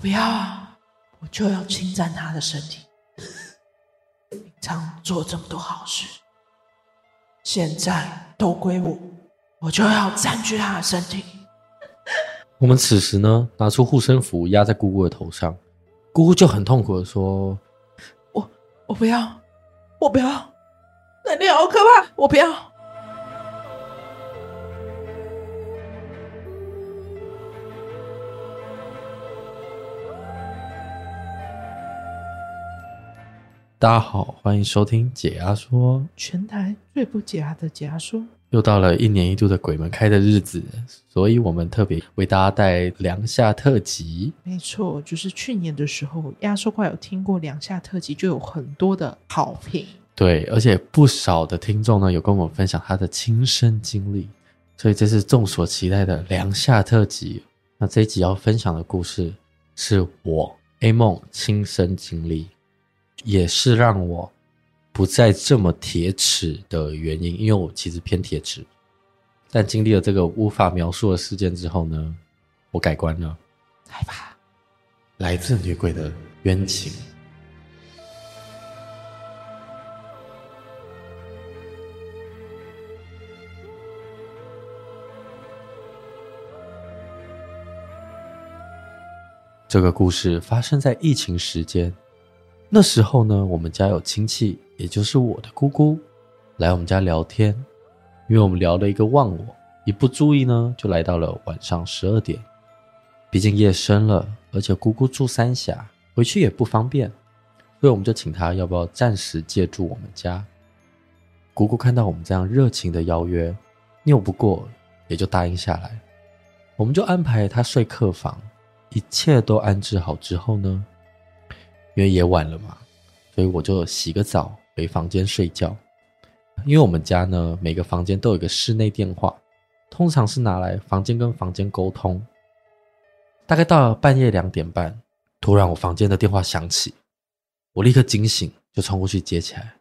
不要啊！我就要侵占他的身体。平常做这么多好事，现在都归我，我就要占据他的身体。我们此时呢，拿出护身符压在姑姑的头上，姑姑就很痛苦的说：“我我不要，我不要，那里好可怕，我不要。”大家好，欢迎收听解压说，全台最不解压的解压说。又到了一年一度的鬼门开的日子，所以我们特别为大家带两下特辑。没错，就是去年的时候，压缩怪有听过两下特辑，就有很多的好评。对，而且不少的听众呢，有跟我们分享他的亲身经历，所以这是众所期待的两下特辑。那这一集要分享的故事，是我 A 梦亲身经历。也是让我不再这么铁齿的原因，因为我其实偏铁齿，但经历了这个无法描述的事件之后呢，我改观了。来吧，来自女鬼的冤情。这个故事发生在疫情时间。那时候呢，我们家有亲戚，也就是我的姑姑，来我们家聊天。因为我们聊了一个忘我，一不注意呢，就来到了晚上十二点。毕竟夜深了，而且姑姑住三峡，回去也不方便，所以我们就请她要不要暂时借住我们家。姑姑看到我们这样热情的邀约，拗不过，也就答应下来。我们就安排她睡客房，一切都安置好之后呢，因为也晚了嘛，所以我就洗个澡回房间睡觉。因为我们家呢，每个房间都有一个室内电话，通常是拿来房间跟房间沟通。大概到了半夜两点半，突然我房间的电话响起，我立刻惊醒，就冲过去接起来。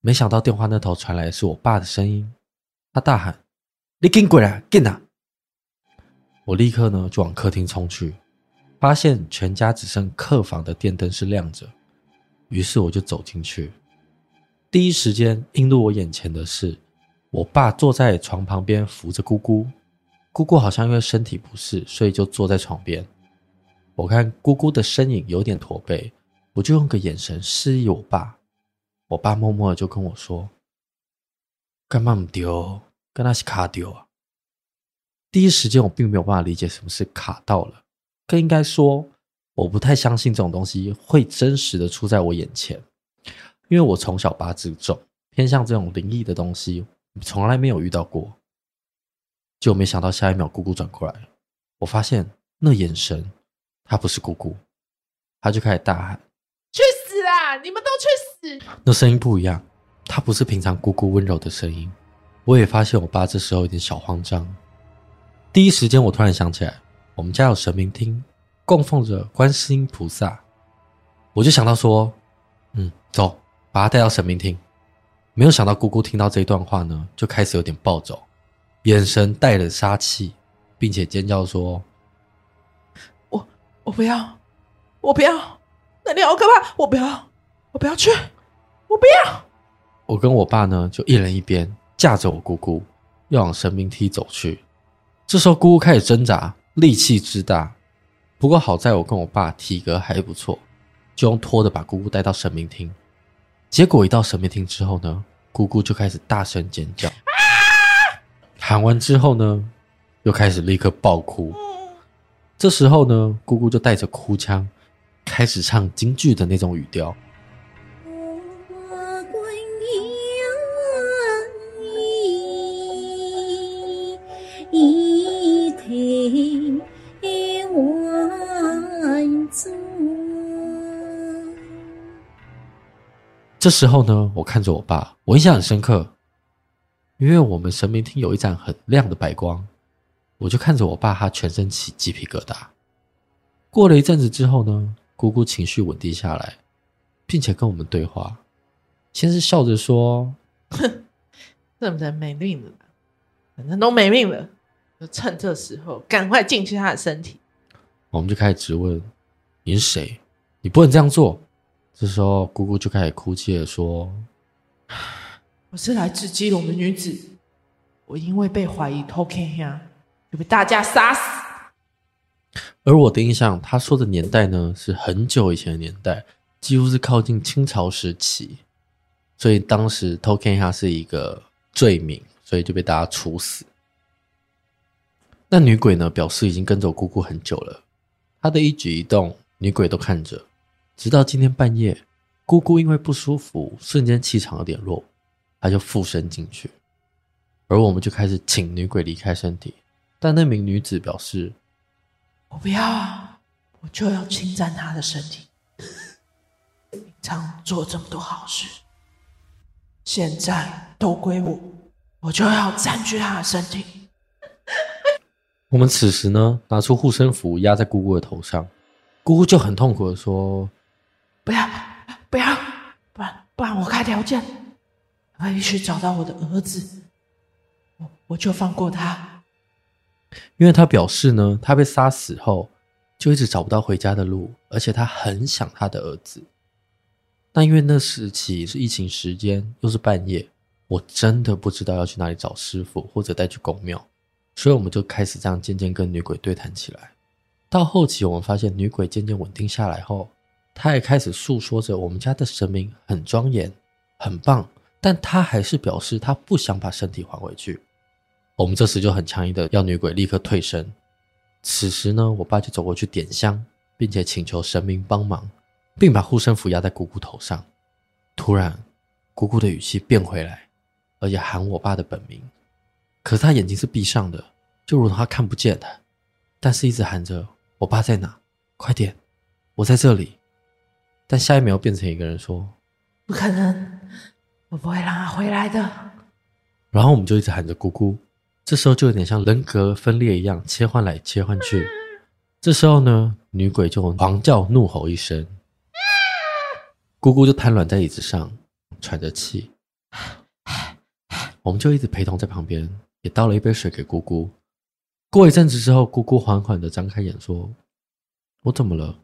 没想到电话那头传来的是我爸的声音，他大喊：“你给滚啊，滚啊！”我立刻呢就往客厅冲去。发现全家只剩客房的电灯是亮着，于是我就走进去。第一时间映入我眼前的是，我爸坐在床旁边扶着姑姑，姑姑好像因为身体不适，所以就坐在床边。我看姑姑的身影有点驼背，我就用个眼神示意我爸。我爸默默的就跟我说：“干嘛不丢？跟他是卡丢啊？”第一时间我并没有办法理解什么是卡到了。更应该说，我不太相信这种东西会真实的出在我眼前，因为我从小八字重，偏向这种灵异的东西，从来没有遇到过。就没想到下一秒，姑姑转过来，我发现那眼神，她不是姑姑，她就开始大喊：“去死啦！你们都去死！”那声音不一样，她不是平常姑姑温柔的声音。我也发现我爸这时候有点小慌张。第一时间，我突然想起来。我们家有神明厅，供奉着观世音菩萨，我就想到说，嗯，走，把他带到神明厅。没有想到姑姑听到这一段话呢，就开始有点暴走，眼神带着杀气，并且尖叫说：“我我不要，我不要，那里好可怕，我不要，我不要去，我不要。”我跟我爸呢，就一人一边架着我姑姑，要往神明厅走去。这时候姑姑开始挣扎。力气之大，不过好在我跟我爸体格还不错，就用拖的把姑姑带到神明厅。结果一到神明厅之后呢，姑姑就开始大声尖叫，喊完之后呢，又开始立刻爆哭。这时候呢，姑姑就带着哭腔，开始唱京剧的那种语调。这时候呢，我看着我爸，我印象很深刻，因为我们神明厅有一盏很亮的白光，我就看着我爸，他全身起鸡皮疙瘩。过了一阵子之后呢，姑姑情绪稳定下来，并且跟我们对话，先是笑着说：“哼，这人没命了，反正都没命了，就趁这时候赶快进去他的身体。”我们就开始质问：“你是谁？你不能这样做。”这时候，姑姑就开始哭泣的说：“我是来自基隆的女子，我因为被怀疑偷看呀，就被大家杀死。”而我的印象，他说的年代呢，是很久以前的年代，几乎是靠近清朝时期，所以当时偷看下是一个罪名，所以就被大家处死。那女鬼呢，表示已经跟着姑姑很久了，她的一举一动，女鬼都看着。直到今天半夜，姑姑因为不舒服，瞬间气场有点弱，她就附身进去，而我们就开始请女鬼离开身体，但那名女子表示。我不要啊！我就要侵占她的身体。平常做这么多好事，现在都归我，我就要占据她的身体。我们此时呢，拿出护身符压在姑姑的头上，姑姑就很痛苦的说：“不要，不要，不然不然我开条件，我必须找到我的儿子，我我就放过他。”因为他表示呢，他被杀死后就一直找不到回家的路，而且他很想他的儿子。但因为那时起是疫情时间，又是半夜，我真的不知道要去哪里找师傅或者带去宫庙，所以我们就开始这样渐渐跟女鬼对谈起来。到后期，我们发现女鬼渐渐稳定下来后，他也开始诉说着我们家的神明很庄严、很棒，但他还是表示他不想把身体还回去。我们这时就很强硬的要女鬼立刻退身。此时呢，我爸就走过去点香，并且请求神明帮忙，并把护身符压在姑姑头上。突然，姑姑的语气变回来，而且喊我爸的本名。可是他眼睛是闭上的，就如同他看不见的，但是一直喊着：“我爸在哪？快点，我在这里。”但下一秒变成一个人说：“不可能，我不会让他回来的。”然后我们就一直喊着姑姑。这时候就有点像人格分裂一样，切换来切换去。这时候呢，女鬼就狂叫怒吼一声，姑姑就瘫软在椅子上，喘着气。我们就一直陪同在旁边，也倒了一杯水给姑姑。过一阵子之后，姑姑缓缓的张开眼说：“我怎么了？”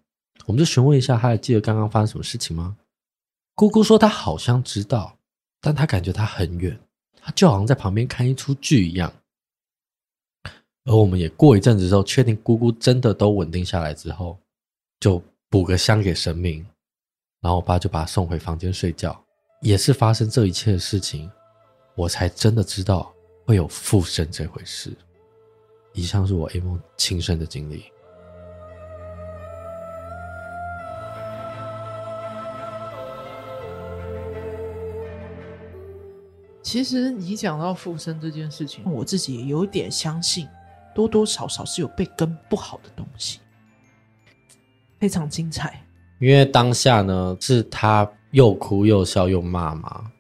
我们就询问一下，他还记得刚刚发生什么事情吗？姑姑说她好像知道，但她感觉她很远，她就好像在旁边看一出剧一样。而我们也过一阵子之后，确定姑姑真的都稳定下来之后，就补个香给神明，然后我爸就把她送回房间睡觉。也是发生这一切的事情，我才真的知道会有附身这回事。以上是我 A 梦亲身的经历。其实你讲到附身这件事情，我自己也有点相信。多多少少是有被跟不好的东西，非常精彩。因为当下呢，是他又哭又笑又骂嘛，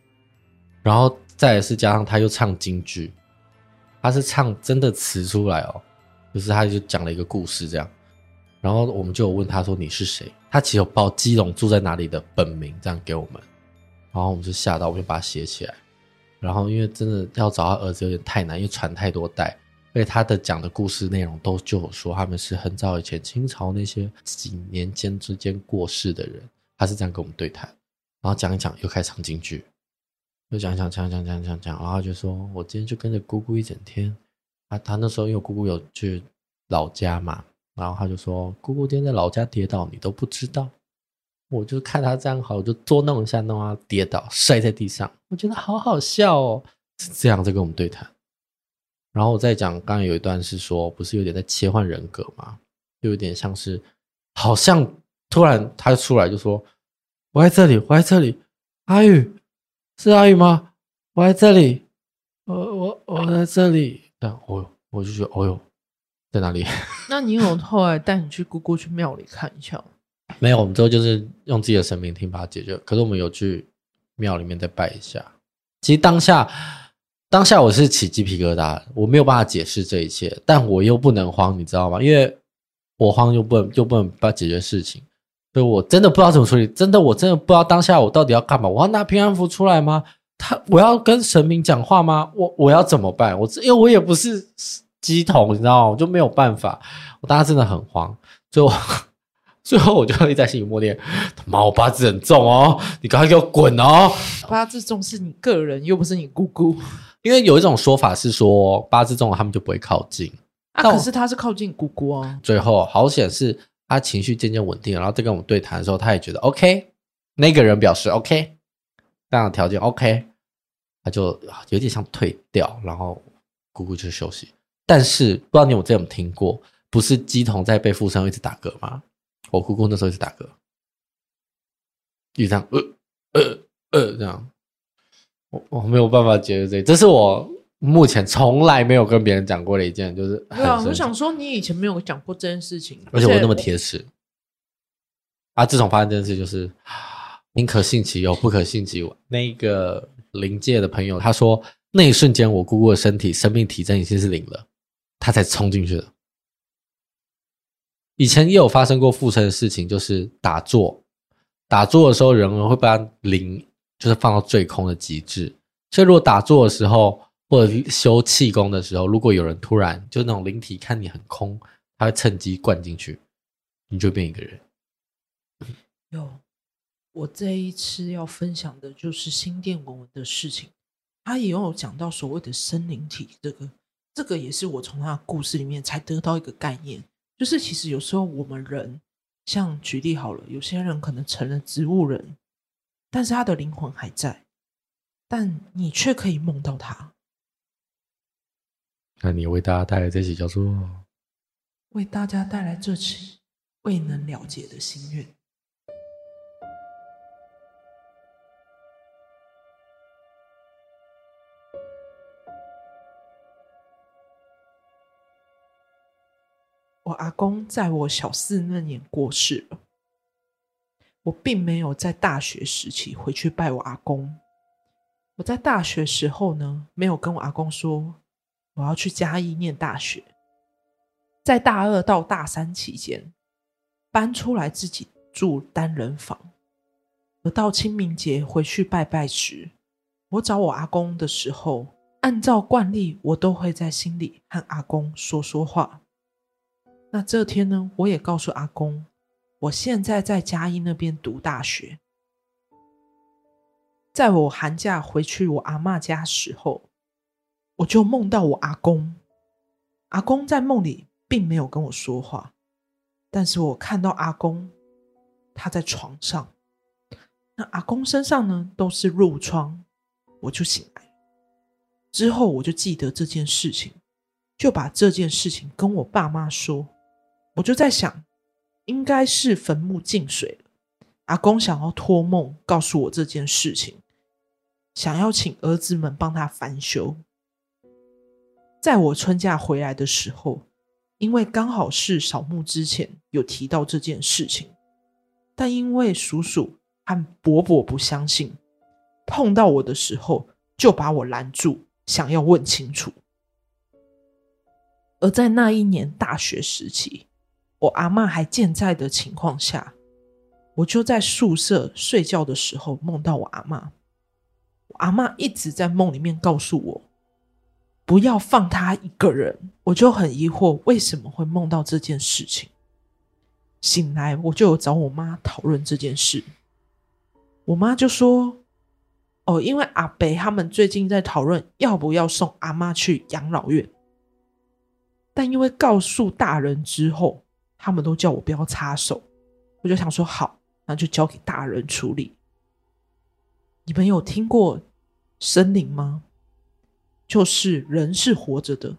然后再来是加上他又唱京剧，他是唱真的词出来哦，就是他就讲了一个故事这样，然后我们就有问他说，你是谁？他其实有报基隆住在哪里的本名这样给我们，然后我们就吓到，我们就把它写起来。然后因为真的要找他儿子有点太难，因为传太多代。因为他的讲的故事内容都就说他们是很早以前清朝那些几年间之间过世的人，他是这样跟我们对谈，然后讲一讲又开始唱京剧，又讲讲讲讲讲讲讲，然后就说我今天就跟着姑姑一整天，啊他那时候因为姑姑有去老家嘛，然后他就说姑姑今天在老家跌倒你都不知道，我就看他这样好，我就捉弄一下弄他跌倒摔在地上，我觉得好好笑哦，是这样在跟我们对谈。然后我再讲，刚刚有一段是说，不是有点在切换人格吗？就有点像是，好像突然他出来就说：“我在这里，我在这里。”阿宇，是阿宇吗？我在这里，我我我在这里。但我我就觉得，哦哟，在哪里？那你有后来带你去姑姑去庙里看一下？没有，我们之后就是用自己的神明听把它解决。可是我们有去庙里面再拜一下。其实当下。当下我是起鸡皮疙瘩，我没有办法解释这一切，但我又不能慌，你知道吗？因为我慌又不能又不能把解决事情，所以我真的不知道怎么处理。真的，我真的不知道当下我到底要干嘛？我要拿平安符出来吗？他，我要跟神明讲话吗？我我要怎么办？我因为我也不是鸡童，你知道吗？我就没有办法。我当时真的很慌，所以我最后我就会在心里默念：他妈，我八字很重哦，你赶快给我滚哦！八字重是你个人，又不是你姑姑。因为有一种说法是说，八字重了他们就不会靠近。啊，可是他是靠近姑姑哦。最后好险是他情绪渐渐稳定，然后在跟我们对谈的时候，他也觉得 OK，那个人表示 OK，这样的条件 OK，他就有点像退掉，然后姑姑就休息。但是不知道你有这样听过，不是鸡同在被附身一直打嗝吗？我姑姑那时候一直打嗝，一直这样呃呃呃这样，我我没有办法解释这，这是我。目前从来没有跟别人讲过的一件，就是对啊，我想说你以前没有讲过这件事情，而且我那么铁齿啊！自从发生这件事，就是宁可信其有，不可信其无。那个灵界的朋友他说，那一瞬间我姑姑的身体生命体征已经是零了，他才冲进去的。以前也有发生过附身的事情，就是打坐，打坐的时候人会把灵就是放到最空的极致，所以如果打坐的时候。或者修气功的时候，如果有人突然就那种灵体看你很空，他会趁机灌进去，你就变一个人。有，我这一次要分享的就是心电文文的事情，他也有讲到所谓的生灵体，这个这个也是我从他的故事里面才得到一个概念，就是其实有时候我们人，像举例好了，有些人可能成了植物人，但是他的灵魂还在，但你却可以梦到他。那你为大家带来这期叫做“为大家带来这期未能了结的心愿”。阿公在我小四那年过世了，我并没有在大学时期回去拜我阿公。我在大学时候呢，没有跟我阿公说。我要去嘉义念大学，在大二到大三期间，搬出来自己住单人房。而到清明节回去拜拜时，我找我阿公的时候，按照惯例，我都会在心里和阿公说说话。那这天呢，我也告诉阿公，我现在在嘉义那边读大学。在我寒假回去我阿嬷家时候。我就梦到我阿公，阿公在梦里并没有跟我说话，但是我看到阿公他在床上，那阿公身上呢都是褥疮，我就醒来。之后我就记得这件事情，就把这件事情跟我爸妈说。我就在想，应该是坟墓进水了，阿公想要托梦告诉我这件事情，想要请儿子们帮他翻修。在我春假回来的时候，因为刚好是扫墓之前有提到这件事情，但因为叔叔和伯伯不相信，碰到我的时候就把我拦住，想要问清楚。而在那一年大学时期，我阿妈还健在的情况下，我就在宿舍睡觉的时候梦到我阿妈，我阿妈一直在梦里面告诉我。不要放他一个人，我就很疑惑为什么会梦到这件事情。醒来我就有找我妈讨论这件事，我妈就说：“哦，因为阿北他们最近在讨论要不要送阿妈去养老院，但因为告诉大人之后，他们都叫我不要插手，我就想说好，那就交给大人处理。你们有听过生灵吗？”就是人是活着的，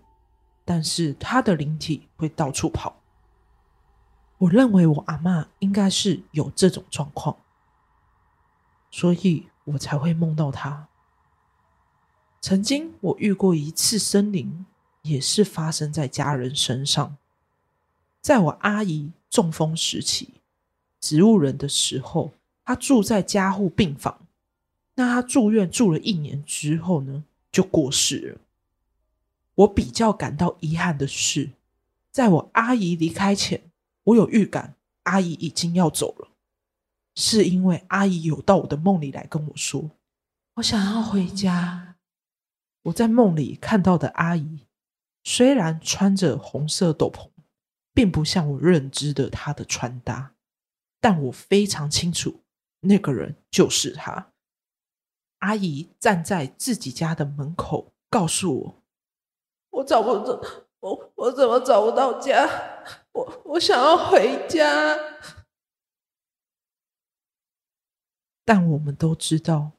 但是他的灵体会到处跑。我认为我阿嬷应该是有这种状况，所以我才会梦到他。曾经我遇过一次生灵，也是发生在家人身上。在我阿姨中风时期，植物人的时候，她住在加护病房。那她住院住了一年之后呢，就过世了。我比较感到遗憾的是，在我阿姨离开前，我有预感阿姨已经要走了，是因为阿姨有到我的梦里来跟我说：“我想要回家。”我在梦里看到的阿姨，虽然穿着红色斗篷，并不像我认知的他的穿搭，但我非常清楚，那个人就是他。阿姨站在自己家的门口，告诉我：“我找不着，我我怎么找不到家？我我想要回家。”但我们都知道，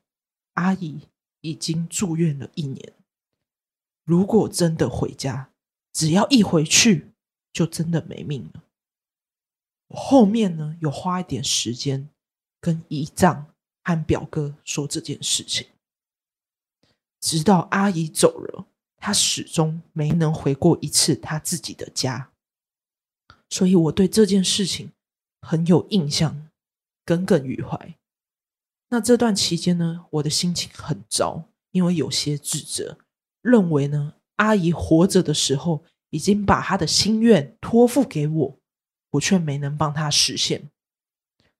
阿姨已经住院了一年。如果真的回家，只要一回去，就真的没命了。我后面呢，有花一点时间跟姨丈和表哥说这件事情，直到阿姨走了，他始终没能回过一次他自己的家，所以我对这件事情很有印象，耿耿于怀。那这段期间呢，我的心情很糟，因为有些自责，认为呢，阿姨活着的时候已经把他的心愿托付给我，我却没能帮他实现，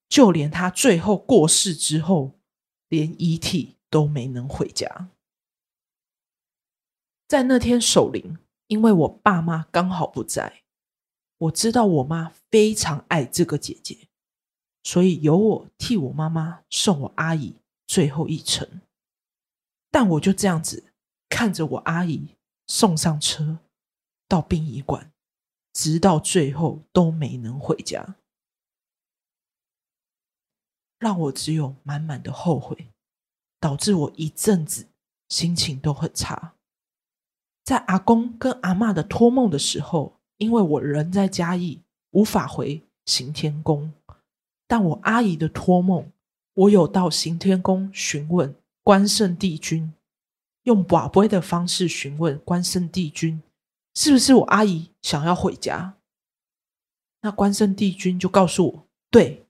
就连他最后过世之后，连遗体都没能回家。在那天守灵，因为我爸妈刚好不在，我知道我妈非常爱这个姐姐。所以由我替我妈妈送我阿姨最后一程，但我就这样子看着我阿姨送上车到殡仪馆，直到最后都没能回家，让我只有满满的后悔，导致我一阵子心情都很差。在阿公跟阿妈的托梦的时候，因为我人在嘉义，无法回行天宫。但我阿姨的托梦，我有到行天宫询问关圣帝君，用跋杯的方式询问关圣帝君，是不是我阿姨想要回家？那关圣帝君就告诉我，对，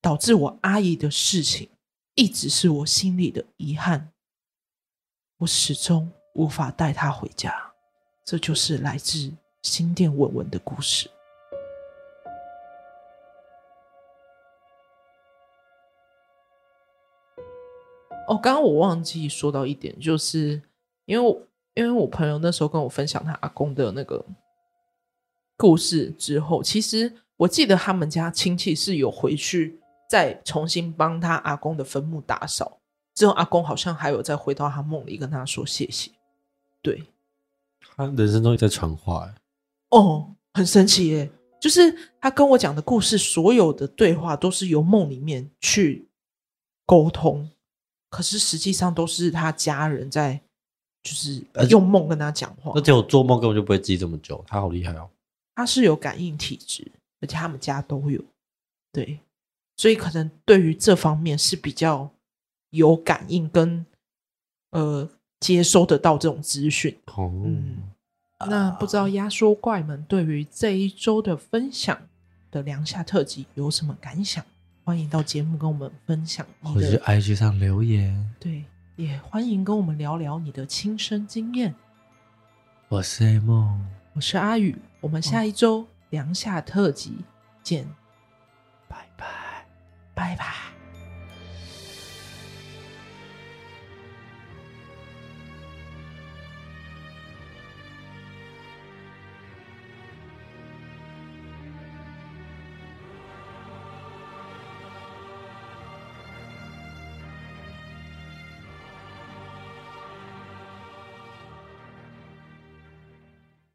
导致我阿姨的事情一直是我心里的遗憾，我始终无法带她回家。这就是来自新店文文的故事。哦，刚刚我忘记说到一点，就是因为因为我朋友那时候跟我分享他阿公的那个故事之后，其实我记得他们家亲戚是有回去再重新帮他阿公的坟墓打扫，之后阿公好像还有再回到他梦里跟他说谢谢。对，他人生中也在传话，哎，哦，很神奇耶，就是他跟我讲的故事，所有的对话都是由梦里面去沟通。可是实际上都是他家人在，就是用梦跟他讲话。而且我做梦根本就不会记这么久，他好厉害哦。他是有感应体质，而且他们家都有，对，所以可能对于这方面是比较有感应跟呃接收得到这种资讯。哦，嗯，那不知道压缩怪们对于这一周的分享的凉夏特辑有什么感想？欢迎到节目跟我们分享，或者是 IG 上留言。对，也欢迎跟我们聊聊你的亲身经验。我是 A 梦，我是阿宇，我们下一周凉夏特辑见，拜拜，拜拜。